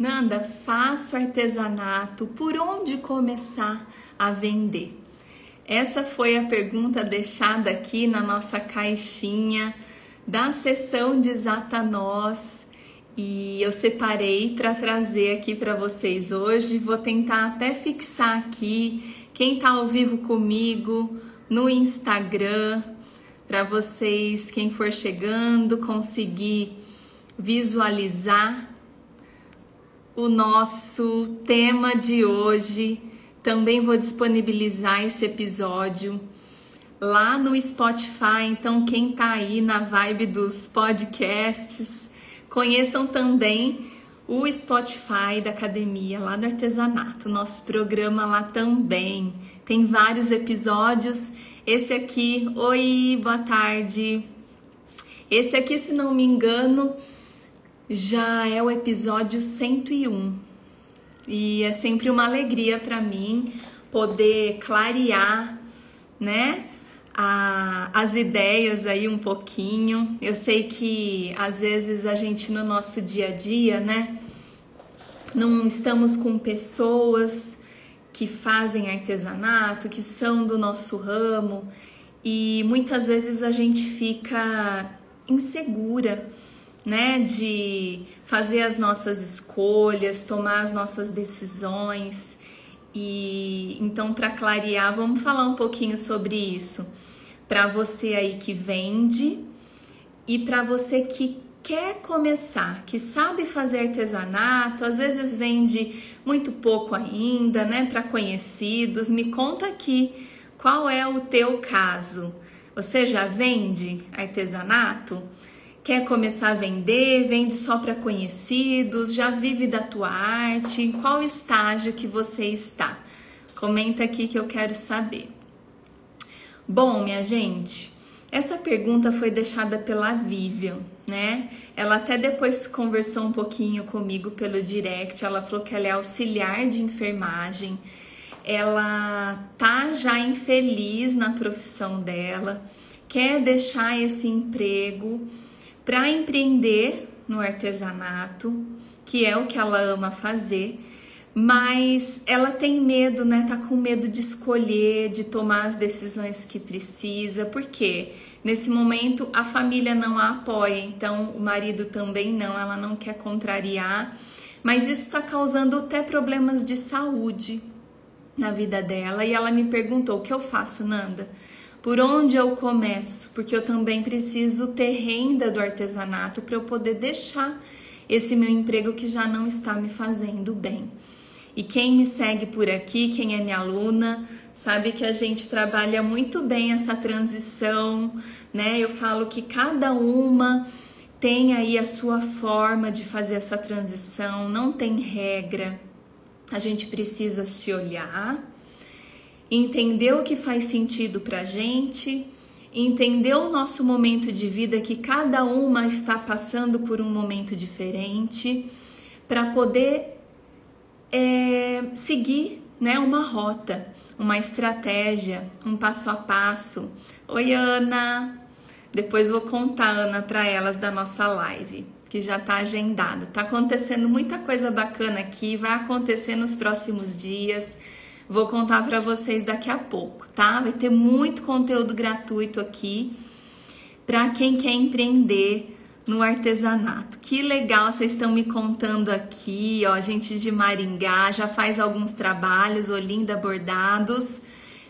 Nanda, faço artesanato, por onde começar a vender? Essa foi a pergunta deixada aqui na nossa caixinha da sessão de Exata Nós e eu separei para trazer aqui para vocês hoje. Vou tentar até fixar aqui quem está ao vivo comigo no Instagram para vocês, quem for chegando, conseguir visualizar o nosso tema de hoje. Também vou disponibilizar esse episódio lá no Spotify. Então, quem tá aí na vibe dos podcasts, conheçam também o Spotify da academia lá do artesanato, nosso programa lá também. Tem vários episódios. Esse aqui, oi, boa tarde. Esse aqui, se não me engano, já é o episódio 101 e é sempre uma alegria para mim poder clarear, né? A, as ideias aí um pouquinho. Eu sei que às vezes a gente no nosso dia a dia, né? Não estamos com pessoas que fazem artesanato, que são do nosso ramo e muitas vezes a gente fica insegura né, de fazer as nossas escolhas, tomar as nossas decisões. E então, para clarear, vamos falar um pouquinho sobre isso. Para você aí que vende e para você que quer começar, que sabe fazer artesanato, às vezes vende muito pouco ainda, né, para conhecidos. Me conta aqui qual é o teu caso. Você já vende artesanato? Quer começar a vender? Vende só para conhecidos? Já vive da tua arte? Em qual estágio que você está? Comenta aqui que eu quero saber. Bom, minha gente, essa pergunta foi deixada pela Vivian, né? Ela até depois conversou um pouquinho comigo pelo direct. Ela falou que ela é auxiliar de enfermagem. Ela tá já infeliz na profissão dela, quer deixar esse emprego para empreender no artesanato, que é o que ela ama fazer, mas ela tem medo, né? Tá com medo de escolher, de tomar as decisões que precisa, porque nesse momento a família não a apoia, então o marido também não, ela não quer contrariar, mas isso está causando até problemas de saúde na vida dela. E ela me perguntou: o que eu faço, Nanda? Por onde eu começo? Porque eu também preciso ter renda do artesanato para eu poder deixar esse meu emprego que já não está me fazendo bem. E quem me segue por aqui, quem é minha aluna, sabe que a gente trabalha muito bem essa transição, né? Eu falo que cada uma tem aí a sua forma de fazer essa transição, não tem regra. A gente precisa se olhar, entender o que faz sentido para gente, entender o nosso momento de vida, que cada uma está passando por um momento diferente, para poder é, seguir né, uma rota, uma estratégia, um passo a passo. Oi, Ana! Depois vou contar, Ana, para elas da nossa live, que já está agendada. Tá acontecendo muita coisa bacana aqui, vai acontecer nos próximos dias. Vou contar para vocês daqui a pouco, tá? Vai ter muito conteúdo gratuito aqui para quem quer empreender no artesanato. Que legal vocês estão me contando aqui, ó, gente de Maringá, já faz alguns trabalhos, Olinda Bordados,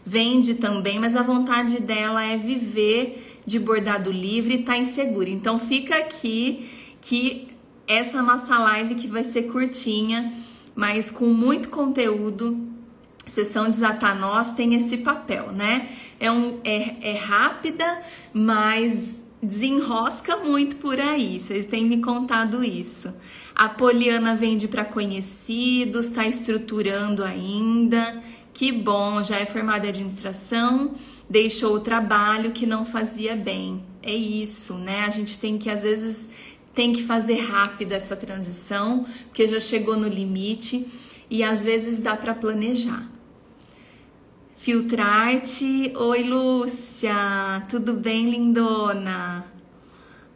vende também, mas a vontade dela é viver de bordado livre e tá insegura. Então fica aqui que essa nossa live que vai ser curtinha, mas com muito conteúdo sessão Desatar Nós tem esse papel, né? É, um, é, é rápida, mas desenrosca muito por aí. Vocês têm me contado isso. A Poliana vende para conhecidos, está estruturando ainda. Que bom, já é formada em administração, deixou o trabalho que não fazia bem. É isso, né? A gente tem que às vezes tem que fazer rápido essa transição, porque já chegou no limite e às vezes dá para planejar. Filtrarte. Oi, Lúcia. Tudo bem, lindona?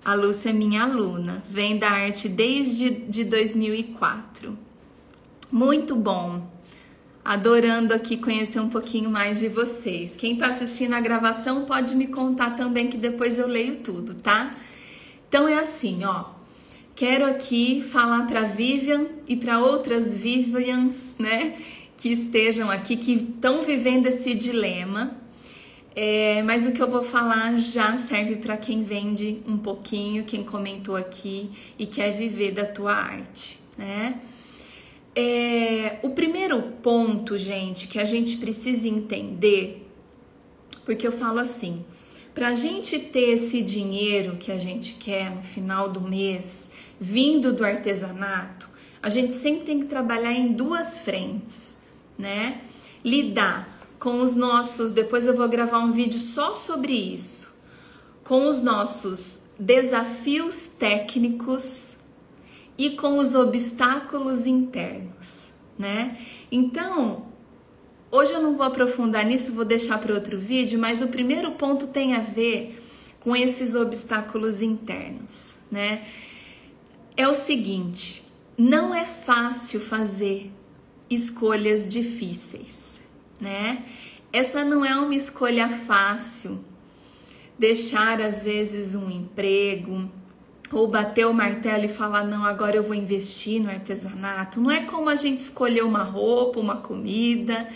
A Lúcia é minha aluna, vem da arte desde de 2004. Muito bom. Adorando aqui conhecer um pouquinho mais de vocês. Quem está assistindo a gravação pode me contar também que depois eu leio tudo, tá? Então é assim, ó. Quero aqui falar para Vivian e para outras Vivians, né, que estejam aqui, que estão vivendo esse dilema. É, mas o que eu vou falar já serve para quem vende um pouquinho, quem comentou aqui e quer viver da tua arte, né? É, o primeiro ponto, gente, que a gente precisa entender, porque eu falo assim, para a gente ter esse dinheiro que a gente quer no final do mês, vindo do artesanato, a gente sempre tem que trabalhar em duas frentes, né? Lidar com os nossos, depois eu vou gravar um vídeo só sobre isso, com os nossos desafios técnicos e com os obstáculos internos, né? Então, hoje eu não vou aprofundar nisso, vou deixar para outro vídeo, mas o primeiro ponto tem a ver com esses obstáculos internos, né? É o seguinte, não é fácil fazer escolhas difíceis, né? Essa não é uma escolha fácil. Deixar às vezes um emprego, ou bater o martelo e falar: não, agora eu vou investir no artesanato. Não é como a gente escolher uma roupa, uma comida,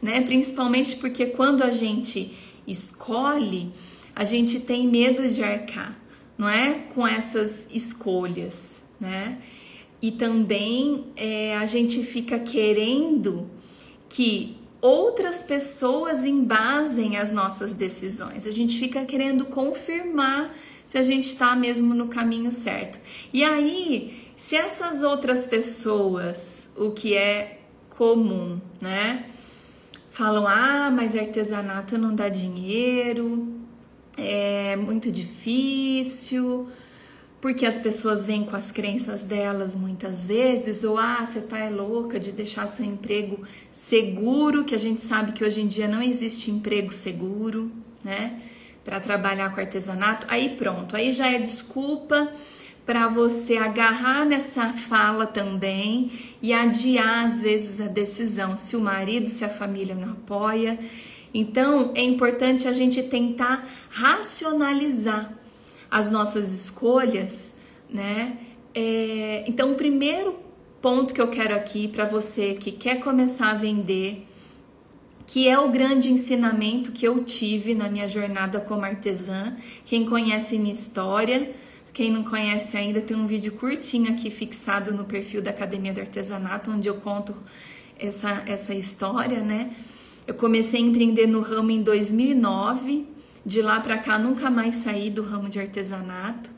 né? Principalmente porque quando a gente escolhe, a gente tem medo de arcar, não é? Com essas escolhas, né? E também é, a gente fica querendo que outras pessoas embasem as nossas decisões. A gente fica querendo confirmar se a gente está mesmo no caminho certo. E aí, se essas outras pessoas, o que é comum, né? Falam, ah, mas artesanato não dá dinheiro, é muito difícil, porque as pessoas vêm com as crenças delas muitas vezes, ou ah, você tá é louca de deixar seu emprego seguro, que a gente sabe que hoje em dia não existe emprego seguro, né? para trabalhar com artesanato, aí pronto, aí já é desculpa para você agarrar nessa fala também e adiar às vezes a decisão, se o marido, se a família não apoia. Então é importante a gente tentar racionalizar as nossas escolhas, né? É, então, o primeiro ponto que eu quero aqui para você que quer começar a vender que é o grande ensinamento que eu tive na minha jornada como artesã. Quem conhece minha história, quem não conhece ainda, tem um vídeo curtinho aqui fixado no perfil da Academia do Artesanato, onde eu conto essa, essa história, né? Eu comecei a empreender no ramo em 2009, de lá para cá nunca mais saí do ramo de artesanato.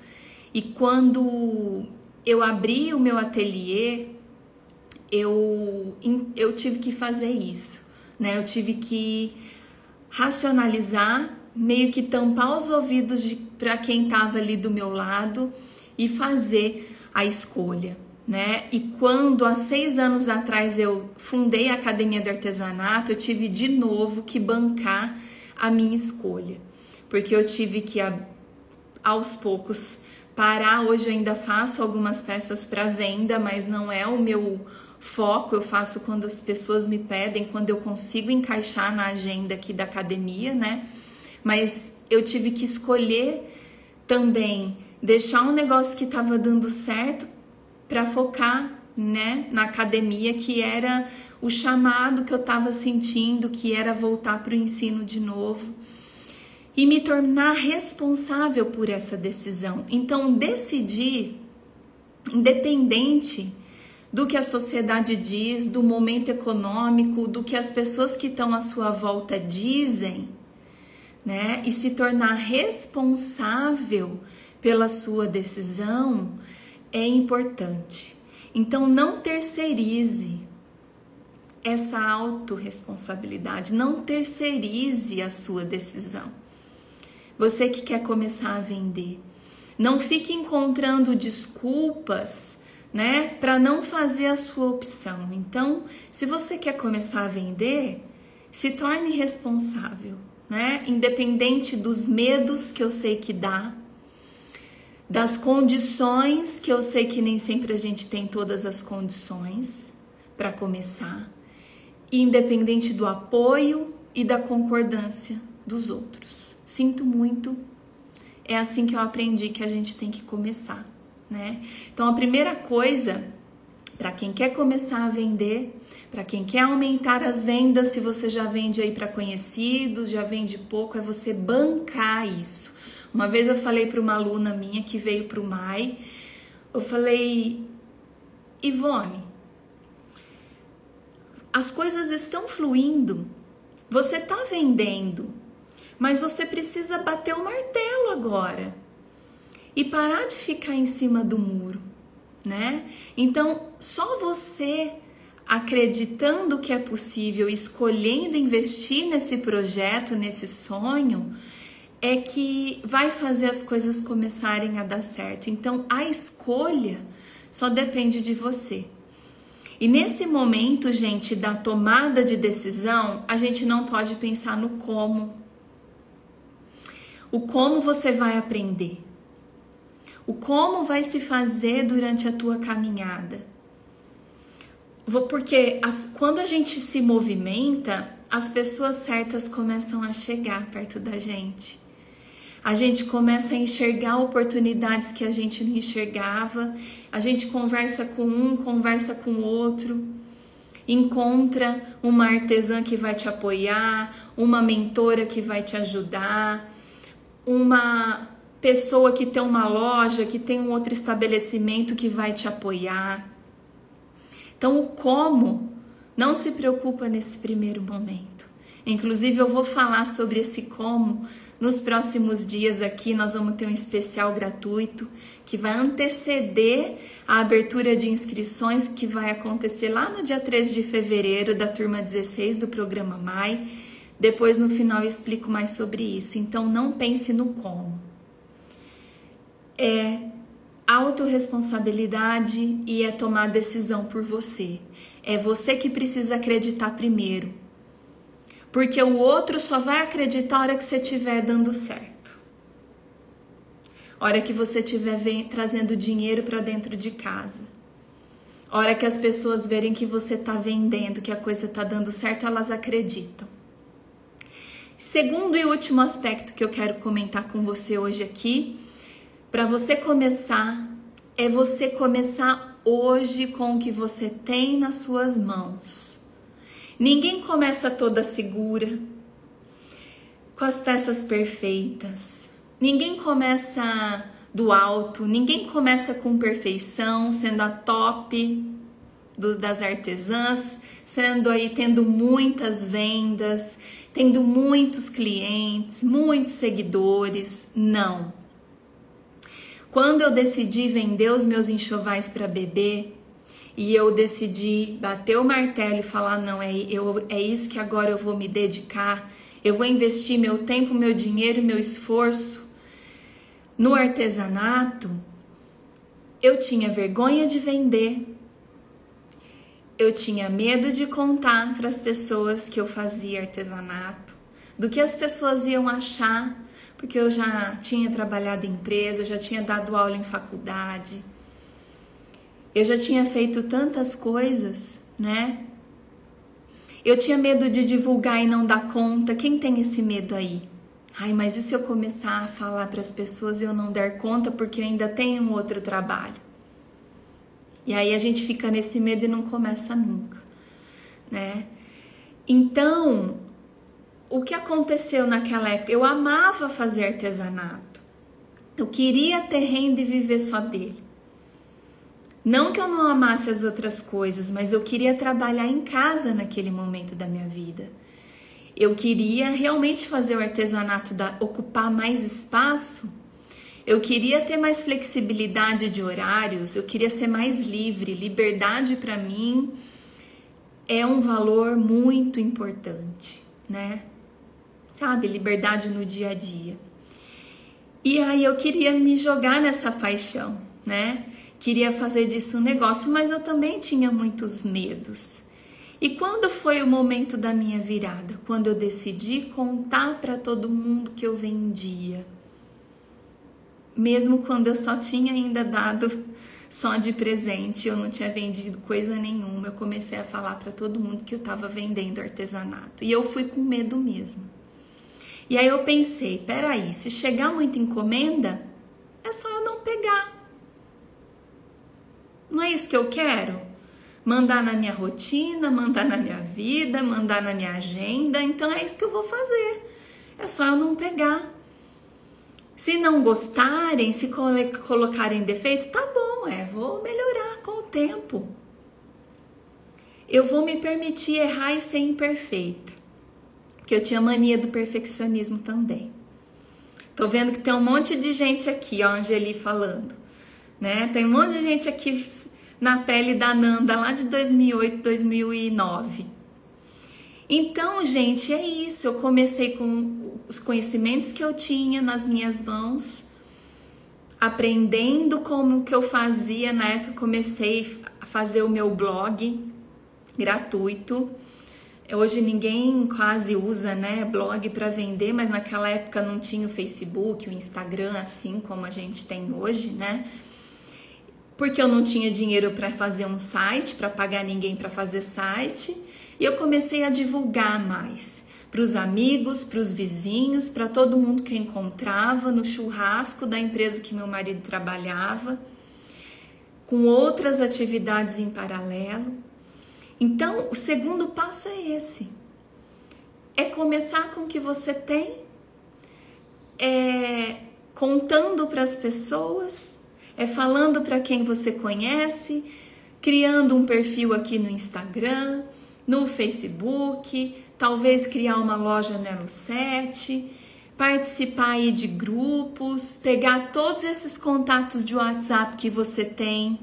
E quando eu abri o meu ateliê, eu, eu tive que fazer isso né? Eu tive que racionalizar, meio que tampar os ouvidos para quem estava ali do meu lado e fazer a escolha, né? E quando há seis anos atrás eu fundei a Academia do Artesanato, eu tive de novo que bancar a minha escolha, porque eu tive que aos poucos parar. Hoje eu ainda faço algumas peças para venda, mas não é o meu foco eu faço quando as pessoas me pedem, quando eu consigo encaixar na agenda aqui da academia, né? Mas eu tive que escolher também deixar um negócio que estava dando certo para focar, né, na academia, que era o chamado que eu estava sentindo, que era voltar para o ensino de novo e me tornar responsável por essa decisão. Então, decidir, independente do que a sociedade diz, do momento econômico, do que as pessoas que estão à sua volta dizem, né? E se tornar responsável pela sua decisão é importante. Então não terceirize essa autorresponsabilidade, não terceirize a sua decisão. Você que quer começar a vender, não fique encontrando desculpas né, para não fazer a sua opção. Então, se você quer começar a vender, se torne responsável, né? Independente dos medos que eu sei que dá. das condições, que eu sei que nem sempre a gente tem todas as condições para começar, independente do apoio e da concordância dos outros. Sinto muito, é assim que eu aprendi que a gente tem que começar, né? Então a primeira coisa para quem quer começar a vender, para quem quer aumentar as vendas, se você já vende aí para conhecidos, já vende pouco, é você bancar isso. Uma vez eu falei para uma aluna minha que veio para o MAI, eu falei, Ivone, as coisas estão fluindo, você está vendendo, mas você precisa bater o martelo agora e parar de ficar em cima do muro né? Então, só você acreditando que é possível, escolhendo investir nesse projeto, nesse sonho, é que vai fazer as coisas começarem a dar certo. Então, a escolha só depende de você. E nesse momento, gente, da tomada de decisão, a gente não pode pensar no como. O como você vai aprender o como vai se fazer durante a tua caminhada. Porque as, quando a gente se movimenta, as pessoas certas começam a chegar perto da gente. A gente começa a enxergar oportunidades que a gente não enxergava. A gente conversa com um, conversa com outro. Encontra uma artesã que vai te apoiar, uma mentora que vai te ajudar, uma pessoa que tem uma loja, que tem um outro estabelecimento que vai te apoiar. Então, o como não se preocupa nesse primeiro momento. Inclusive, eu vou falar sobre esse como nos próximos dias aqui. Nós vamos ter um especial gratuito que vai anteceder a abertura de inscrições que vai acontecer lá no dia 13 de fevereiro da turma 16 do programa MAI. Depois, no final, eu explico mais sobre isso. Então, não pense no como é autorresponsabilidade e é tomar decisão por você. É você que precisa acreditar primeiro. Porque o outro só vai acreditar a hora que você estiver dando certo. A hora que você estiver trazendo dinheiro para dentro de casa. A hora que as pessoas verem que você está vendendo, que a coisa está dando certo, elas acreditam. Segundo e último aspecto que eu quero comentar com você hoje aqui para você começar, é você começar hoje com o que você tem nas suas mãos. Ninguém começa toda segura, com as peças perfeitas. Ninguém começa do alto, ninguém começa com perfeição, sendo a top do, das artesãs, sendo aí tendo muitas vendas, tendo muitos clientes, muitos seguidores. Não. Quando eu decidi vender os meus enxovais para bebê e eu decidi bater o martelo e falar: não, é, eu, é isso que agora eu vou me dedicar, eu vou investir meu tempo, meu dinheiro, meu esforço no artesanato, eu tinha vergonha de vender, eu tinha medo de contar para as pessoas que eu fazia artesanato, do que as pessoas iam achar porque eu já tinha trabalhado em empresa, já tinha dado aula em faculdade, eu já tinha feito tantas coisas, né? Eu tinha medo de divulgar e não dar conta. Quem tem esse medo aí? Ai, mas e se eu começar a falar para as pessoas e eu não der conta porque eu ainda tenho outro trabalho? E aí a gente fica nesse medo e não começa nunca, né? Então, o que aconteceu naquela época? Eu amava fazer artesanato. Eu queria ter renda e viver só dele. Não que eu não amasse as outras coisas, mas eu queria trabalhar em casa naquele momento da minha vida. Eu queria realmente fazer o artesanato da, ocupar mais espaço. Eu queria ter mais flexibilidade de horários, eu queria ser mais livre. Liberdade para mim é um valor muito importante, né? sabe? Liberdade no dia a dia. E aí eu queria me jogar nessa paixão, né? Queria fazer disso um negócio, mas eu também tinha muitos medos. E quando foi o momento da minha virada? Quando eu decidi contar para todo mundo que eu vendia. Mesmo quando eu só tinha ainda dado só de presente, eu não tinha vendido coisa nenhuma. Eu comecei a falar para todo mundo que eu estava vendendo artesanato e eu fui com medo mesmo. E aí eu pensei, peraí, se chegar muita encomenda, é só eu não pegar. Não é isso que eu quero? Mandar na minha rotina, mandar na minha vida, mandar na minha agenda. Então é isso que eu vou fazer. É só eu não pegar. Se não gostarem, se colocarem defeitos, tá bom, é, vou melhorar com o tempo. Eu vou me permitir errar e ser imperfeita. Porque eu tinha mania do perfeccionismo também. Tô vendo que tem um monte de gente aqui, ó, Angeli falando né? Tem um monte de gente aqui na pele da Nanda lá de 2008, 2009. Então, gente, é isso. Eu comecei com os conhecimentos que eu tinha nas minhas mãos, aprendendo como que eu fazia. Na época, comecei a fazer o meu blog gratuito. Hoje ninguém quase usa, né, blog para vender, mas naquela época não tinha o Facebook, o Instagram assim como a gente tem hoje, né? porque eu não tinha dinheiro para fazer um site, para pagar ninguém para fazer site, e eu comecei a divulgar mais para os amigos, para os vizinhos, para todo mundo que eu encontrava no churrasco da empresa que meu marido trabalhava, com outras atividades em paralelo. Então, o segundo passo é esse: é começar com o que você tem, é contando para as pessoas é falando para quem você conhece, criando um perfil aqui no Instagram, no Facebook, talvez criar uma loja no Elo 7, participar aí de grupos, pegar todos esses contatos de WhatsApp que você tem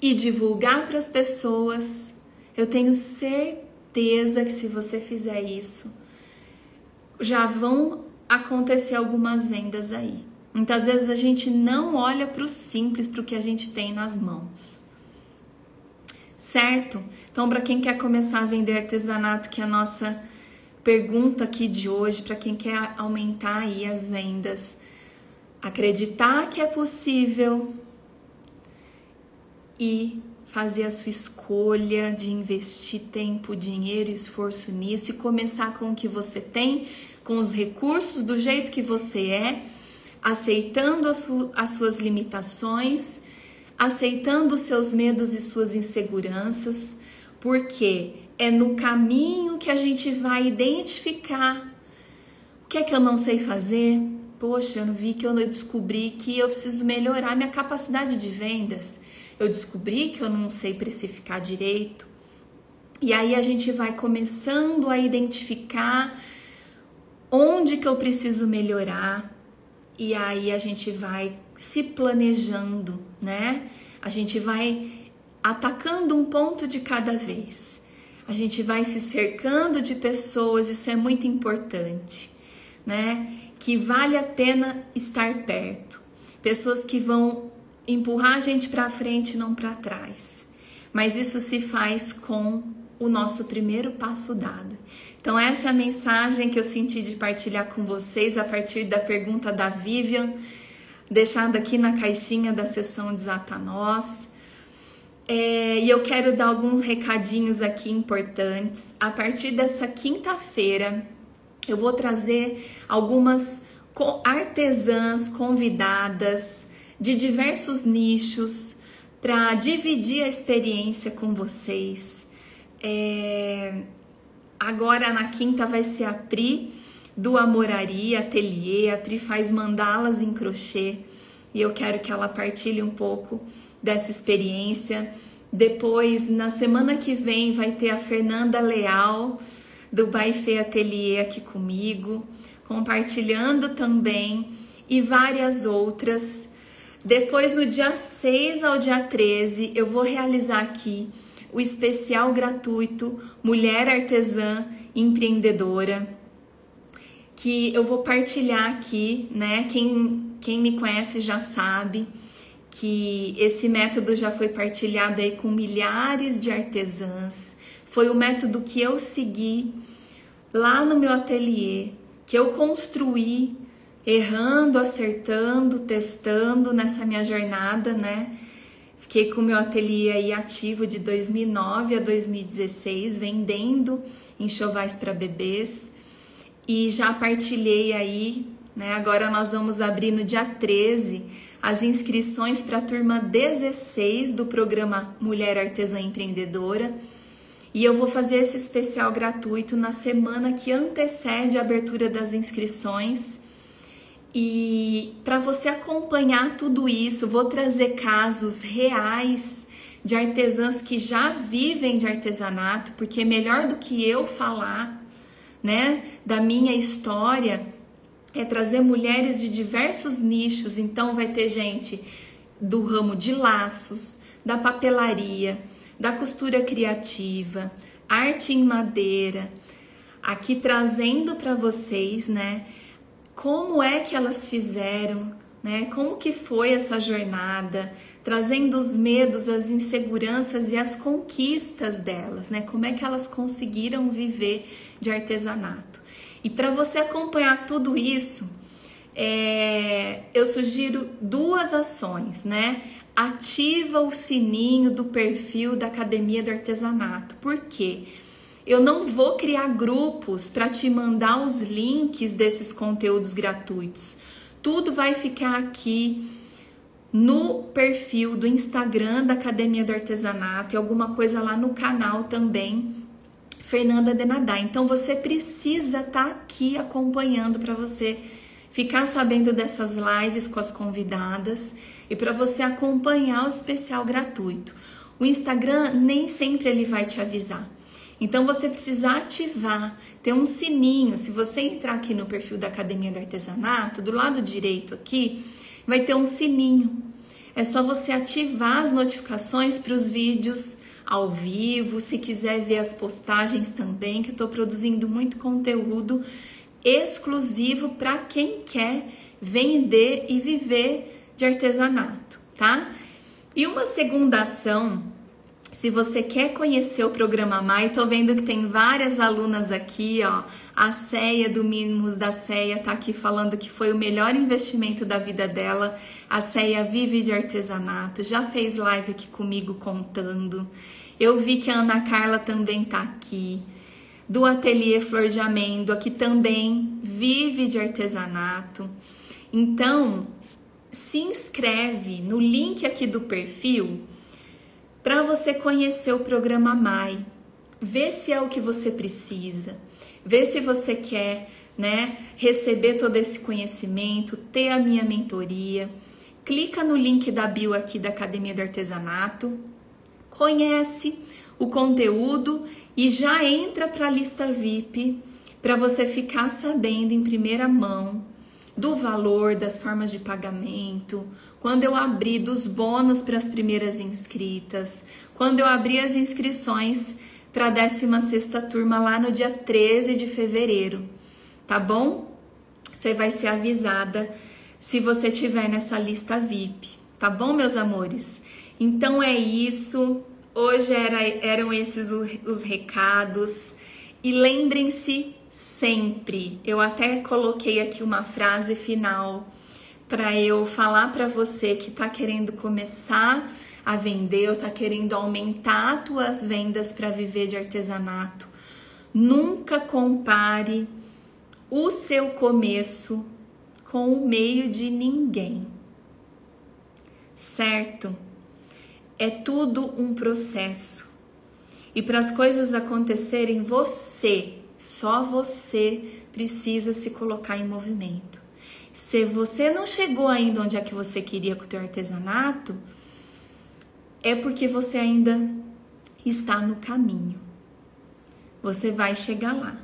e divulgar para as pessoas. Eu tenho certeza que se você fizer isso, já vão acontecer algumas vendas aí. Muitas vezes a gente não olha para o simples, para o que a gente tem nas mãos. Certo? Então, para quem quer começar a vender artesanato, que é a nossa pergunta aqui de hoje, para quem quer aumentar aí as vendas, acreditar que é possível e fazer a sua escolha de investir tempo, dinheiro esforço nisso e começar com o que você tem, com os recursos, do jeito que você é aceitando as, su as suas limitações, aceitando seus medos e suas inseguranças, porque é no caminho que a gente vai identificar o que é que eu não sei fazer. Poxa, eu vi que eu descobri que eu preciso melhorar minha capacidade de vendas. Eu descobri que eu não sei precificar direito. E aí a gente vai começando a identificar onde que eu preciso melhorar, e aí a gente vai se planejando, né? A gente vai atacando um ponto de cada vez. A gente vai se cercando de pessoas, isso é muito importante, né? Que vale a pena estar perto. Pessoas que vão empurrar a gente para frente, não para trás. Mas isso se faz com o nosso primeiro passo dado. Então, essa é a mensagem que eu senti de partilhar com vocês a partir da pergunta da Vivian, deixada aqui na caixinha da sessão Desata Nós. É, e eu quero dar alguns recadinhos aqui importantes. A partir dessa quinta-feira, eu vou trazer algumas artesãs convidadas de diversos nichos para dividir a experiência com vocês. É, Agora na quinta vai ser a Pri do Amoraria Ateliê. A Pri faz mandalas em crochê e eu quero que ela partilhe um pouco dessa experiência. Depois, na semana que vem, vai ter a Fernanda Leal do Baifê Ateliê aqui comigo, compartilhando também e várias outras. Depois, no dia 6 ao dia 13, eu vou realizar aqui o especial gratuito Mulher Artesã Empreendedora, que eu vou partilhar aqui, né? Quem, quem me conhece já sabe que esse método já foi partilhado aí com milhares de artesãs. Foi o método que eu segui lá no meu ateliê, que eu construí errando, acertando, testando nessa minha jornada, né? Fiquei com o meu ateliê aí ativo de 2009 a 2016, vendendo enxovais para bebês e já partilhei aí, né? Agora nós vamos abrir no dia 13 as inscrições para a turma 16 do programa Mulher Artesã Empreendedora. E eu vou fazer esse especial gratuito na semana que antecede a abertura das inscrições. E para você acompanhar tudo isso, vou trazer casos reais de artesãs que já vivem de artesanato, porque é melhor do que eu falar, né, da minha história é trazer mulheres de diversos nichos. Então vai ter gente do ramo de laços, da papelaria, da costura criativa, arte em madeira, aqui trazendo para vocês, né, como é que elas fizeram, né? Como que foi essa jornada, trazendo os medos, as inseguranças e as conquistas delas, né? Como é que elas conseguiram viver de artesanato. E para você acompanhar tudo isso, é, eu sugiro duas ações, né? Ativa o sininho do perfil da Academia do Artesanato. Por quê? Eu não vou criar grupos para te mandar os links desses conteúdos gratuitos. Tudo vai ficar aqui no perfil do Instagram da Academia do Artesanato e alguma coisa lá no canal também Fernanda Denadá. Então você precisa estar tá aqui acompanhando para você ficar sabendo dessas lives com as convidadas e para você acompanhar o especial gratuito. O Instagram nem sempre ele vai te avisar. Então você precisa ativar, ter um sininho. Se você entrar aqui no perfil da Academia do Artesanato, do lado direito aqui, vai ter um sininho. É só você ativar as notificações para os vídeos ao vivo, se quiser ver as postagens também, que eu estou produzindo muito conteúdo exclusivo para quem quer vender e viver de artesanato, tá? E uma segunda ação se você quer conhecer o programa MAI, tô vendo que tem várias alunas aqui, ó. A Ceia do Mínimos da Ceia tá aqui falando que foi o melhor investimento da vida dela. A Ceia vive de artesanato, já fez live aqui comigo contando. Eu vi que a Ana Carla também tá aqui. Do Ateliê Flor de Amêndoa, que também vive de artesanato. Então, se inscreve no link aqui do perfil para você conhecer o programa MAI, ver se é o que você precisa, ver se você quer, né, receber todo esse conhecimento, ter a minha mentoria. Clica no link da bio aqui da Academia do Artesanato, conhece o conteúdo e já entra para a lista VIP para você ficar sabendo em primeira mão do valor, das formas de pagamento, quando eu abri dos bônus para as primeiras inscritas, quando eu abri as inscrições para a 16 turma lá no dia 13 de fevereiro, tá bom? Você vai ser avisada se você tiver nessa lista VIP, tá bom, meus amores? Então é isso. Hoje era, eram esses os recados. E lembrem-se sempre. Eu até coloquei aqui uma frase final para eu falar para você que está querendo começar a vender ou está querendo aumentar as tuas vendas para viver de artesanato. Nunca compare o seu começo com o meio de ninguém. Certo? É tudo um processo. E para as coisas acontecerem, você só você precisa se colocar em movimento. Se você não chegou ainda onde é que você queria com o teu artesanato, é porque você ainda está no caminho. Você vai chegar lá.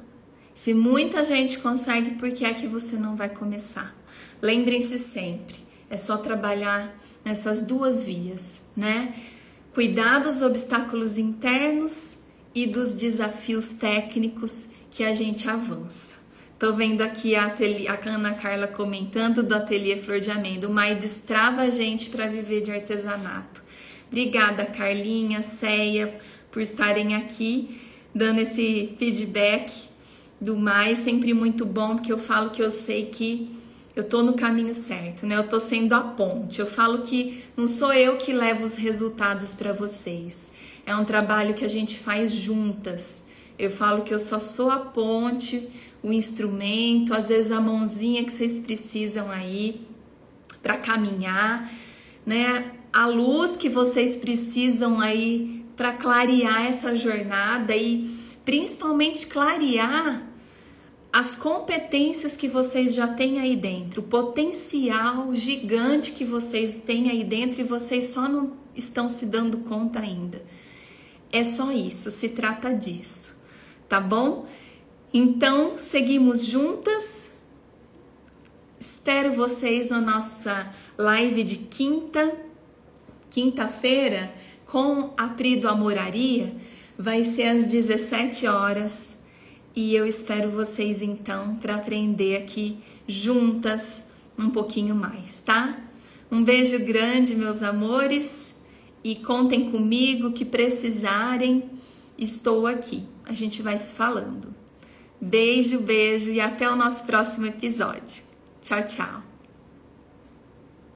Se muita gente consegue, por que é que você não vai começar? Lembrem-se sempre, é só trabalhar nessas duas vias, né? Cuidar dos obstáculos internos e dos desafios técnicos que a gente avança. Tô vendo aqui a, ateliê, a Ana Carla comentando do ateliê Flor de Amêndoa, mas destrava a gente para viver de artesanato. Obrigada, Carlinha, Ceia, por estarem aqui dando esse feedback do mais, sempre muito bom, porque eu falo que eu sei que eu tô no caminho certo, né? Eu tô sendo a ponte. Eu falo que não sou eu que levo os resultados para vocês. É um trabalho que a gente faz juntas. Eu falo que eu só sou a ponte, o instrumento, às vezes a mãozinha que vocês precisam aí para caminhar, né? A luz que vocês precisam aí para clarear essa jornada e principalmente clarear as competências que vocês já têm aí dentro, o potencial gigante que vocês têm aí dentro e vocês só não estão se dando conta ainda. É só isso, se trata disso, tá bom? Então, seguimos juntas. Espero vocês na nossa live de quinta, quinta-feira, com a Pri do Amoraria. Vai ser às 17 horas e eu espero vocês então para aprender aqui juntas um pouquinho mais, tá? Um beijo grande, meus amores, e contem comigo que precisarem, estou aqui. A gente vai se falando. Beijo, beijo e até o nosso próximo episódio. Tchau, tchau.